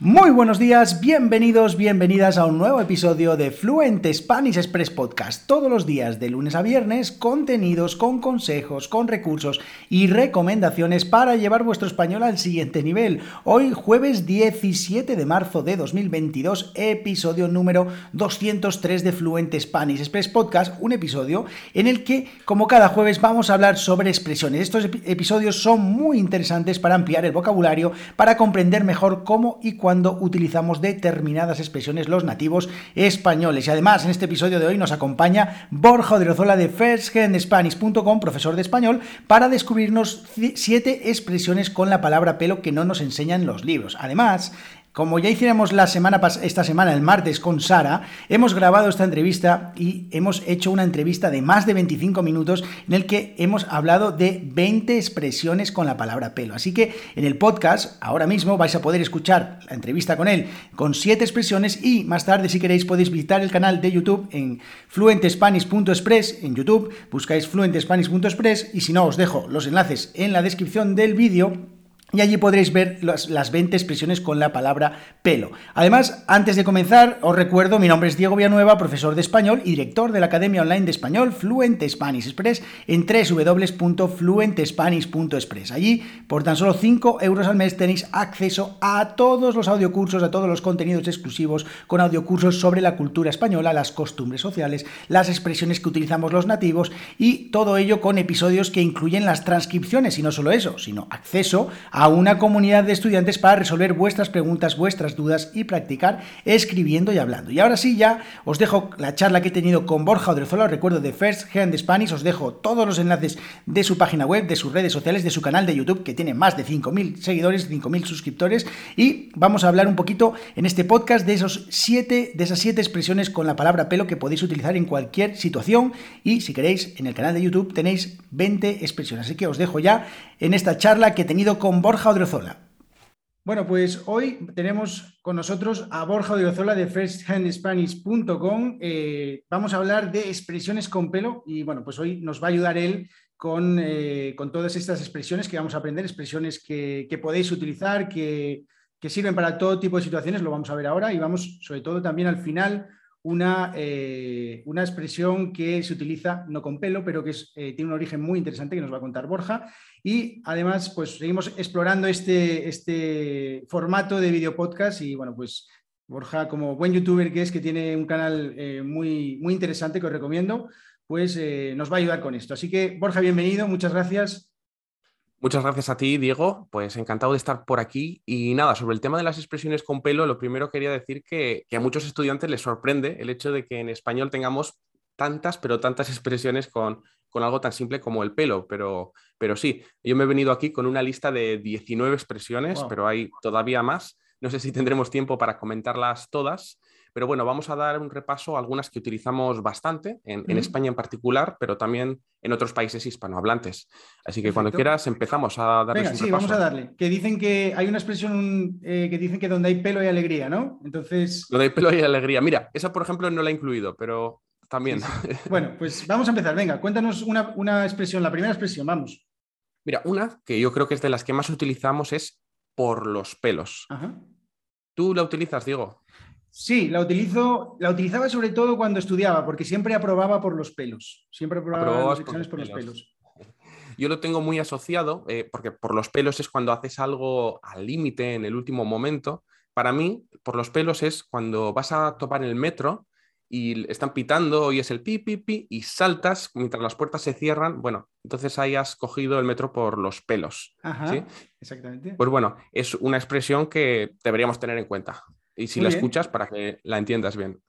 Muy buenos días, bienvenidos, bienvenidas a un nuevo episodio de Fluent Spanish Express Podcast. Todos los días, de lunes a viernes, contenidos con consejos, con recursos y recomendaciones para llevar vuestro español al siguiente nivel. Hoy, jueves 17 de marzo de 2022, episodio número 203 de Fluent Spanish Express Podcast, un episodio en el que, como cada jueves, vamos a hablar sobre expresiones. Estos episodios son muy interesantes para ampliar el vocabulario, para comprender mejor cómo y cuando utilizamos determinadas expresiones los nativos españoles. Y además, en este episodio de hoy nos acompaña Borja Odriozola de firsthandspanish.com, profesor de español, para descubrirnos siete expresiones con la palabra pelo que no nos enseñan los libros. Además, como ya hiciéramos la semana esta semana, el martes, con Sara, hemos grabado esta entrevista y hemos hecho una entrevista de más de 25 minutos en el que hemos hablado de 20 expresiones con la palabra pelo. Así que en el podcast, ahora mismo vais a poder escuchar la entrevista con él con 7 expresiones y más tarde, si queréis, podéis visitar el canal de YouTube en fluentespanish.express. En YouTube buscáis fluentespanish.express y si no, os dejo los enlaces en la descripción del vídeo y allí podréis ver las, 20 expresiones con la palabra pelo. Además, antes de comenzar, os recuerdo, mi nombre es Diego Villanueva, profesor de español y director de la Academia Online de Español Fluent Spanish Express en www.fluentespanish.express. Allí, por tan solo 5 euros al mes, tenéis acceso a todos los audiocursos, a todos los contenidos exclusivos con audiocursos sobre la cultura española, las costumbres sociales, las expresiones que utilizamos los nativos y todo ello con episodios que incluyen las transcripciones y no solo eso, sino acceso a a una comunidad de estudiantes para resolver vuestras preguntas, vuestras dudas y practicar escribiendo y hablando. Y ahora sí, ya os dejo la charla que he tenido con Borja Odrezola, recuerdo de First Hand Spanish, os dejo todos los enlaces de su página web, de sus redes sociales, de su canal de YouTube, que tiene más de 5.000 seguidores, 5.000 suscriptores, y vamos a hablar un poquito en este podcast de, esos siete, de esas siete expresiones con la palabra pelo que podéis utilizar en cualquier situación, y si queréis, en el canal de YouTube tenéis 20 expresiones. Así que os dejo ya en esta charla que he tenido con Borja Odriozola. Bueno, pues hoy tenemos con nosotros a Borja Odriozola de firsthandspanish.com. Eh, vamos a hablar de expresiones con pelo y bueno, pues hoy nos va a ayudar él con, eh, todas estas expresiones que vamos a aprender, expresiones que, podéis utilizar, que, que, sirven para todo tipo de situaciones, lo vamos a ver ahora y vamos sobre todo también al final una, eh, una expresión que se utiliza no con pelo, pero que eh, tiene un origen muy interesante que nos va a contar Borja. Y además, pues seguimos explorando este, este formato de video podcast y bueno, pues Borja, como buen youtuber que es, que tiene un canal eh, muy, muy interesante que os recomiendo, pues nos va a ayudar con esto. Así que, Borja, bienvenido, muchas gracias. Muchas gracias a ti, Diego. Pues encantado de estar por aquí. Y nada, sobre el tema de las expresiones con pelo, lo primero quería decir que, a muchos estudiantes les sorprende el hecho de que en español tengamos tantas, pero tantas expresiones con, algo tan simple como el pelo. Pero, pero sí, yo me he venido aquí con una lista de 19 expresiones, pero hay todavía más. No sé si tendremos tiempo para comentarlas todas. Pero bueno, vamos a dar un repaso a algunas que utilizamos bastante, en, España en particular, pero también en otros países hispanohablantes. Así que cuando quieras empezamos a darles Venga, sí, vamos a darle. Que dicen que hay una expresión eh, que dicen que donde hay pelo hay alegría, ¿no? Entonces... Donde hay pelo hay alegría. Mira, esa por ejemplo no la he incluido, pero también. Bueno, pues vamos a empezar. Venga, cuéntanos una, una expresión, la primera expresión, vamos. Mira, una que yo creo que es de las que más utilizamos es por los pelos. Ajá. ¿Tú la utilizas, Diego? Sí, la utilizo, la utilizaba sobre todo cuando estudiaba, porque siempre aprobaba por los pelos. Siempre aprobaba los exámenes por, los pelos. Yo lo tengo muy asociado, eh, porque por los pelos es cuando haces algo al límite en el último momento. Para mí, por los pelos es cuando vas a topar el metro y están pitando y es el pi, pi, pi, y saltas mientras las puertas se cierran. Bueno, entonces ahí has cogido el metro por los pelos. Ajá, exactamente. Pues bueno, es una expresión que deberíamos tener en cuenta y si la escuchas para que la entiendas bien.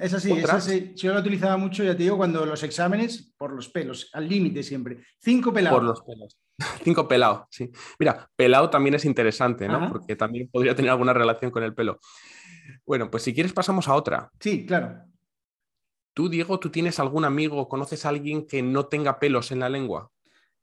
Es así, es así. Yo la utilizaba mucho, ya te digo, cuando los exámenes, por los pelos, al límite siempre. Cinco pelados. Por los pelos. Cinco pelados, sí. Mira, pelado también es interesante, ¿no? Porque también podría tener alguna relación con el pelo. Bueno, pues si quieres pasamos a otra. Sí, claro. Tú, Diego, ¿tú tienes algún amigo, conoces a alguien que no tenga pelos en la lengua?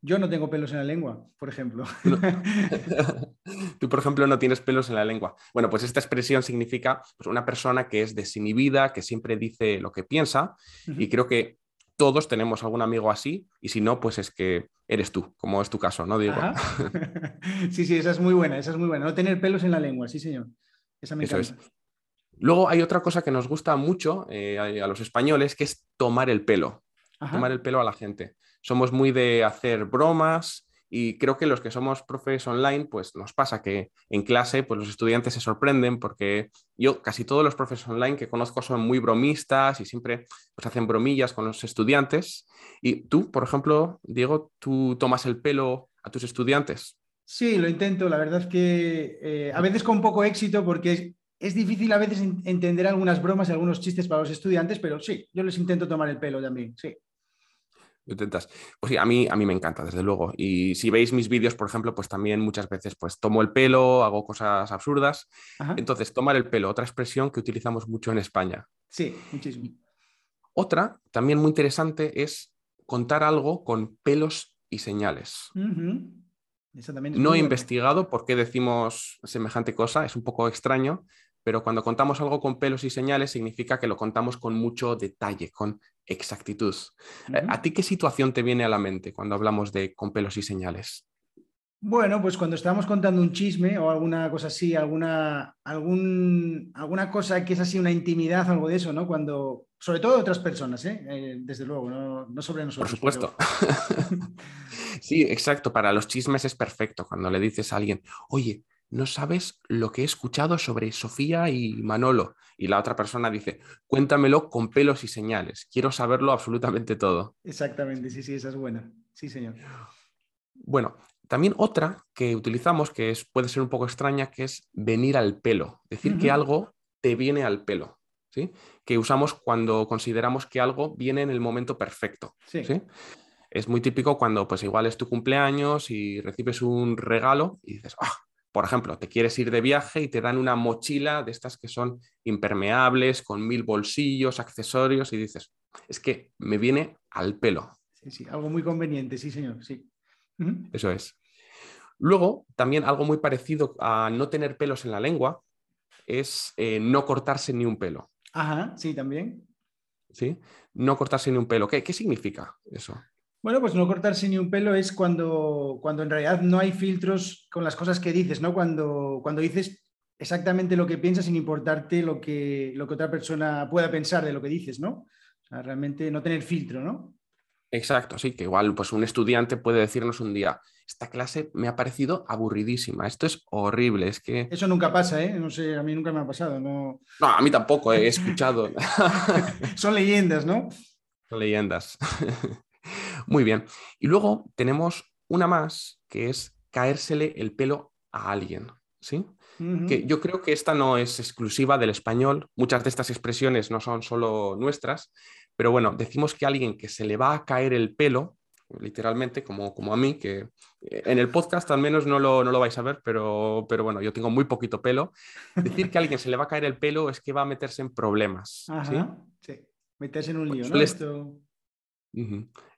Yo no tengo pelos en la lengua, por ejemplo. Tú, por ejemplo, no tienes pelos en la lengua. Bueno, pues esta expresión significa pues, una persona que es desinhibida, que siempre dice lo que piensa. Y creo que todos tenemos algún amigo así y si no, pues es que eres tú, como es tu caso, ¿no, Diego? Sí, sí, esa es muy buena, esa es muy buena. No tener pelos en la lengua, sí, señor. Esa me Eso es. Luego hay otra cosa que nos gusta mucho eh, a los españoles, que es tomar el pelo, tomar el pelo a la gente. Somos muy de hacer bromas, y creo que los que somos profes online, pues nos pasa que en clase, pues los estudiantes se sorprenden porque yo casi todos los profes online que conozco son muy bromistas y siempre pues, hacen bromillas con los estudiantes. Y tú, por ejemplo, Diego, ¿tú tomas el pelo a tus estudiantes? Sí, lo intento. La verdad es que eh, a veces con poco éxito porque es, es difícil a veces entender algunas bromas y algunos chistes para los estudiantes, pero sí, yo les intento tomar el pelo también, sí intentas. Pues sí, a mí, a mí me encanta, desde luego. Y si veis mis vídeos, por ejemplo, pues también muchas veces pues tomo el pelo, hago cosas absurdas. Entonces, tomar el pelo, otra expresión que utilizamos mucho en España. Sí, muchísimo. Otra, también muy interesante, es contar algo con pelos y señales. no he investigado por qué decimos semejante cosa, es un poco extraño, pero cuando contamos algo con pelos y señales significa que lo contamos con mucho detalle, con exactitud. Eh, ¿A ti qué situación te viene a la mente cuando hablamos de con pelos y señales? Bueno, pues cuando estamos contando un chisme o alguna cosa así, alguna, algún, alguna cosa que es así una intimidad, algo de eso, ¿no? Cuando, sobre todo de otras personas, ¿eh? eh desde luego, no, sobre nosotros. Por supuesto. sí, exacto. Para los chismes es perfecto cuando le dices a alguien, oye, no sabes lo que he escuchado sobre Sofía y Manolo. Y la otra persona dice, cuéntamelo con pelos y señales. Quiero saberlo absolutamente todo. Exactamente, sí, sí, esa es buena. Sí, señor. Bueno, también otra que utilizamos, que es, puede ser un poco extraña, que es venir al pelo. Decir que algo te viene al pelo. ¿sí? Que usamos cuando consideramos que algo viene en el momento perfecto. ¿sí? Es muy típico cuando pues igual es tu cumpleaños y recibes un regalo y dices, ah, por ejemplo, te quieres ir de viaje y te dan una mochila de estas que son impermeables, con mil bolsillos, accesorios, y dices, es que me viene al pelo. Sí, sí, algo muy conveniente, sí, señor, sí. Eso es. Luego, también algo muy parecido a no tener pelos en la lengua es eh, no cortarse ni un pelo. Ajá, sí, también. ¿Sí? No cortarse ni un pelo. ¿Qué, qué significa eso? Bueno, pues no cortarse ni un pelo es cuando, cuando en realidad no hay filtros con las cosas que dices, ¿no? Cuando, cuando dices exactamente lo que piensas sin importarte lo que, lo que otra persona pueda pensar de lo que dices, ¿no? O sea, realmente no tener filtro, ¿no? Exacto, sí, que igual pues un estudiante puede decirnos un día, esta clase me ha parecido aburridísima, esto es horrible, es que... Eso nunca pasa, ¿eh? No sé, a mí nunca me ha pasado, no... No, a mí tampoco, he escuchado. Son leyendas, ¿no? Son leyendas. Muy bien. Y luego tenemos una más que es caérsele el pelo a alguien. ¿Sí? Que yo creo que esta no es exclusiva del español. Muchas de estas expresiones no son solo nuestras, pero bueno, decimos que a alguien que se le va a caer el pelo, literalmente, como, como a mí, que eh, en el podcast al menos no lo, no lo vais a ver, pero, pero, bueno, yo tengo muy poquito pelo. Decir que a alguien se le va a caer el pelo es que va a meterse en problemas. ¿sí? sí. Meterse en un lío, ¿no? Esto...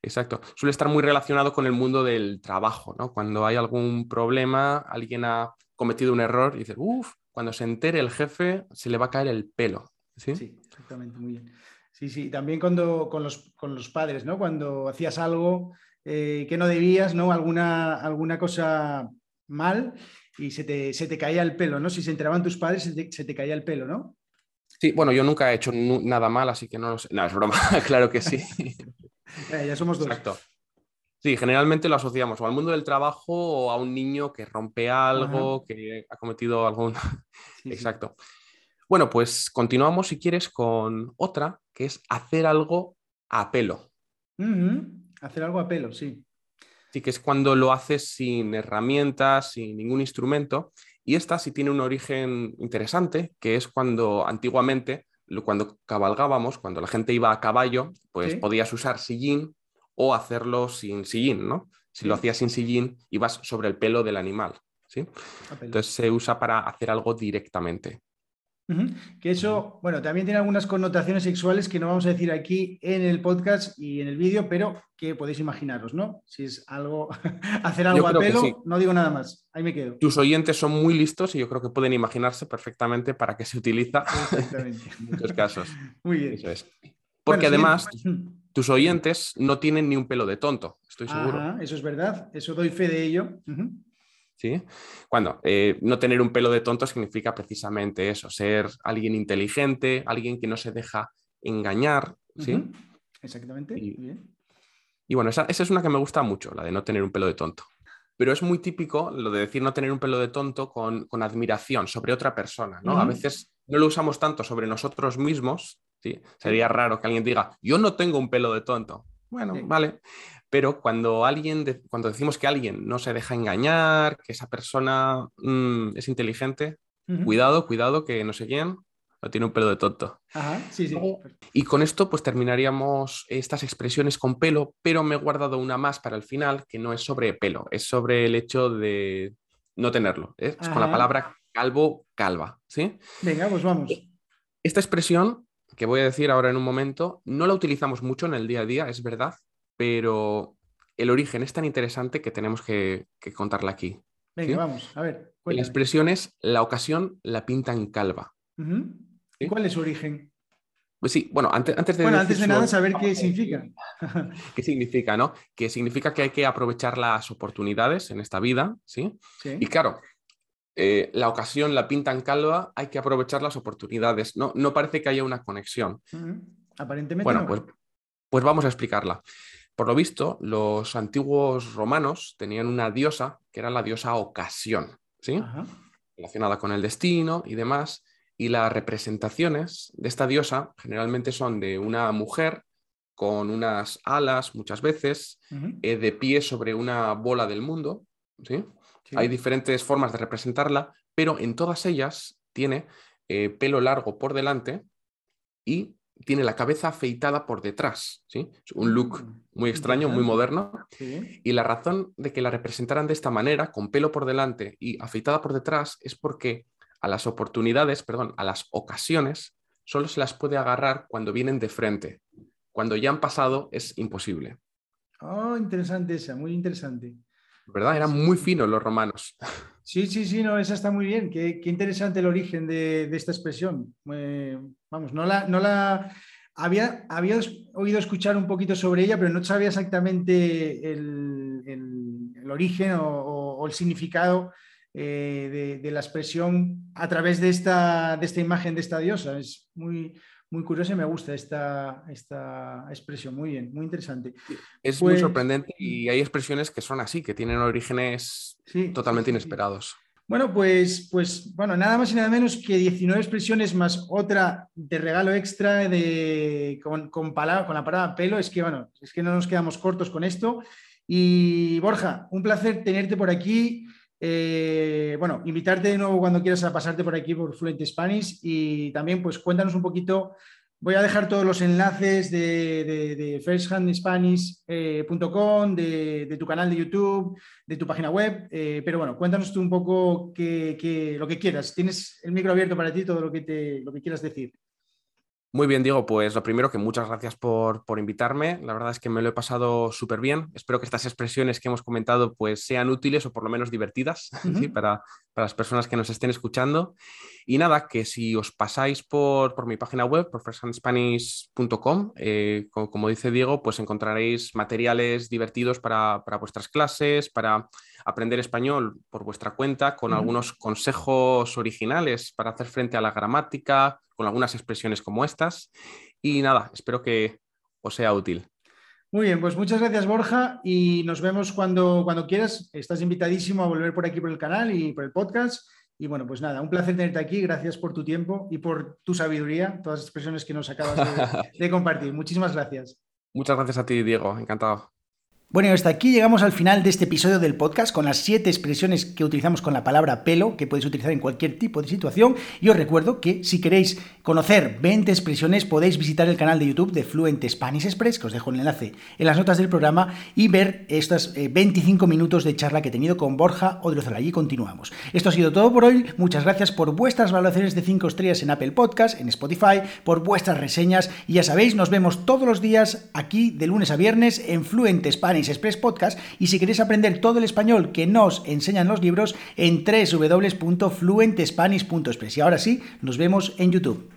Exacto. Suele estar muy relacionado con el mundo del trabajo, ¿no? Cuando hay algún problema, alguien ha cometido un error y dice, uff, cuando se entere el jefe se le va a caer el pelo. Sí, sí exactamente, muy bien. Sí, sí, también cuando con los, con los padres, ¿no? Cuando hacías algo eh, que no debías, ¿no? Alguna, alguna cosa mal y se te, se te, caía el pelo, ¿no? Si se enteraban tus padres, se te, se te caía el pelo, ¿no? Sí, bueno, yo nunca he hecho nada mal, así que no lo sé. No, es broma, claro que sí. Eh, ya somos dos. Exacto. Sí, generalmente lo asociamos o al mundo del trabajo o a un niño que rompe algo, que ha cometido algún... Exacto. Bueno, pues continuamos si quieres con otra, que es hacer algo a pelo. Hacer algo a pelo, sí. Sí, que es cuando lo haces sin herramientas, sin ningún instrumento. Y esta sí tiene un origen interesante, que es cuando antiguamente cuando cabalgábamos, cuando la gente iba a caballo, pues podías usar sillín o hacerlo sin sillín, ¿no? Si lo hacías sin sillín, ibas sobre el pelo del animal, ¿sí? Entonces se usa para hacer algo directamente. Que eso, bueno, también tiene algunas connotaciones sexuales que no vamos a decir aquí en el podcast y en el vídeo, pero que podéis imaginaros, ¿no? Si es algo, hacer algo a pelo, no digo nada más, ahí me quedo. Tus oyentes son muy listos y yo creo que pueden imaginarse perfectamente para qué se utiliza en muchos casos. Muy bien. Eso es. Porque además, tus oyentes no tienen ni un pelo de tonto, estoy seguro. eso es verdad, eso doy fe de ello. ¿Sí? Cuando eh, no tener un pelo de tonto significa precisamente eso, ser alguien inteligente, alguien que no se deja engañar. ¿sí? Exactamente. Y, bueno, esa, es una que me gusta mucho, la de no tener un pelo de tonto. Pero es muy típico lo de decir no tener un pelo de tonto con, admiración sobre otra persona. ¿no? A veces no lo usamos tanto sobre nosotros mismos. ¿sí? Sería raro que alguien diga, yo no tengo un pelo de tonto. Bueno, vale. Pero cuando alguien, cuando decimos que alguien no se deja engañar, que esa persona mm, es inteligente, cuidado, cuidado, que no sé quién, no tiene un pelo de tonto. Ajá, sí, sí. Y con esto pues terminaríamos estas expresiones con pelo, pero me he guardado una más para el final que no es sobre pelo, es sobre el hecho de no tenerlo. ¿eh? Es con la palabra calvo, calva, ¿sí? Venga, pues vamos. Esta expresión que voy a decir ahora en un momento, no la utilizamos mucho en el día a día, es verdad, pero el origen es tan interesante que tenemos que, contarla aquí. Venga, vamos, a ver. La expresión es la ocasión la pinta en calva. ¿Cuál es su origen? Pues sí, bueno, antes, antes de... Bueno, antes de nada saber qué significa. ¿Qué significa, no? Que significa que hay que aprovechar las oportunidades en esta vida, ¿sí? Y claro, eh, la ocasión la pinta en calva, hay que aprovechar las oportunidades. No, no parece que haya una conexión. Aparentemente. Bueno, pues, pues vamos a explicarla. Por lo visto, los antiguos romanos tenían una diosa que era la diosa ocasión, ¿sí? Relacionada con el destino y demás. Y las representaciones de esta diosa generalmente son de una mujer con unas alas muchas veces, eh, de pie sobre una bola del mundo. ¿sí? Hay diferentes formas de representarla, pero en todas ellas tiene eh, pelo largo por delante y tiene la cabeza afeitada por detrás, ¿sí? un look mm, muy extraño, muy moderno. Y la razón de que la representaran de esta manera, con pelo por delante y afeitada por detrás, es porque a las oportunidades, perdón, a las ocasiones, solo se las puede agarrar cuando vienen de frente. Cuando ya han pasado es imposible. Oh, interesante esa, muy interesante. ¿Verdad? Eran muy finos los romanos. Sí, sí, sí, no, esa está muy bien. Qué, interesante el origen de, esta expresión. vamos, no la, no la había, había, oído escuchar un poquito sobre ella, pero no sabía exactamente el, el, origen o, el significado eh, de, la expresión a través de esta, de esta imagen de esta diosa. Es muy, muy curiosa y me gusta esta, esta expresión. Muy bien, muy interesante. Es muy pues sorprendente y hay expresiones que son así, que tienen orígenes totalmente inesperados. Bueno, pues, pues bueno, nada más y nada menos que 19 expresiones más otra de regalo extra de, con, con, palabra, con la palabra pelo. Es que, bueno, es que no nos quedamos cortos con esto. Y Borja, un placer tenerte por aquí. Eh, bueno, invitarte de nuevo cuando quieras a pasarte por aquí por Fluent Spanish y también pues cuéntanos un poquito. Voy a dejar todos los enlaces de, de, firsthandspanish.com, de, de, tu canal de YouTube, de tu página web, eh, pero bueno, cuéntanos tú un poco que, lo que quieras. Tienes el micro abierto para ti, todo lo que, te, lo que quieras decir. Muy bien, Diego. Pues lo primero que muchas gracias por, invitarme. La verdad es que me lo he pasado súper bien. Espero que estas expresiones que hemos comentado pues sean útiles o por lo menos divertidas para, las personas que nos estén escuchando. Y nada, que si os pasáis por, mi página web, por eh, como, dice Diego, pues encontraréis materiales divertidos para, vuestras clases, para aprender español por vuestra cuenta, con algunos consejos originales para hacer frente a la gramática con algunas expresiones como estas. Y nada, espero que os sea útil. Muy bien, pues muchas gracias Borja y nos vemos cuando, cuando quieras. Estás invitadísimo a volver por aquí por el canal y por el podcast. Y bueno, pues nada, un placer tenerte aquí. Gracias por tu tiempo y por tu sabiduría, todas las expresiones que nos acabas de compartir. Muchísimas gracias. Muchas gracias a ti, Diego. Encantado. Bueno, hasta aquí llegamos al final de este episodio del podcast con las siete expresiones que utilizamos con la palabra pelo, que podéis utilizar en cualquier tipo de situación. Y os recuerdo que si queréis conocer 20 expresiones, podéis visitar el canal de YouTube de Fluent Spanish Express, que os dejo el enlace en las notas del programa, y ver estos 25 eh, minutos de charla que he tenido con Borja Odriozola. Allí continuamos. Esto ha sido todo por hoy. Muchas gracias por vuestras valoraciones de 5 estrellas en Apple Podcast, en Spotify, por vuestras reseñas. Y ya sabéis, nos vemos todos los días aquí de lunes a viernes en Fluent Express Podcast y si queréis aprender todo el español que nos enseñan los libros en www.fluentespanish.express. Y ahora sí, nos vemos en YouTube.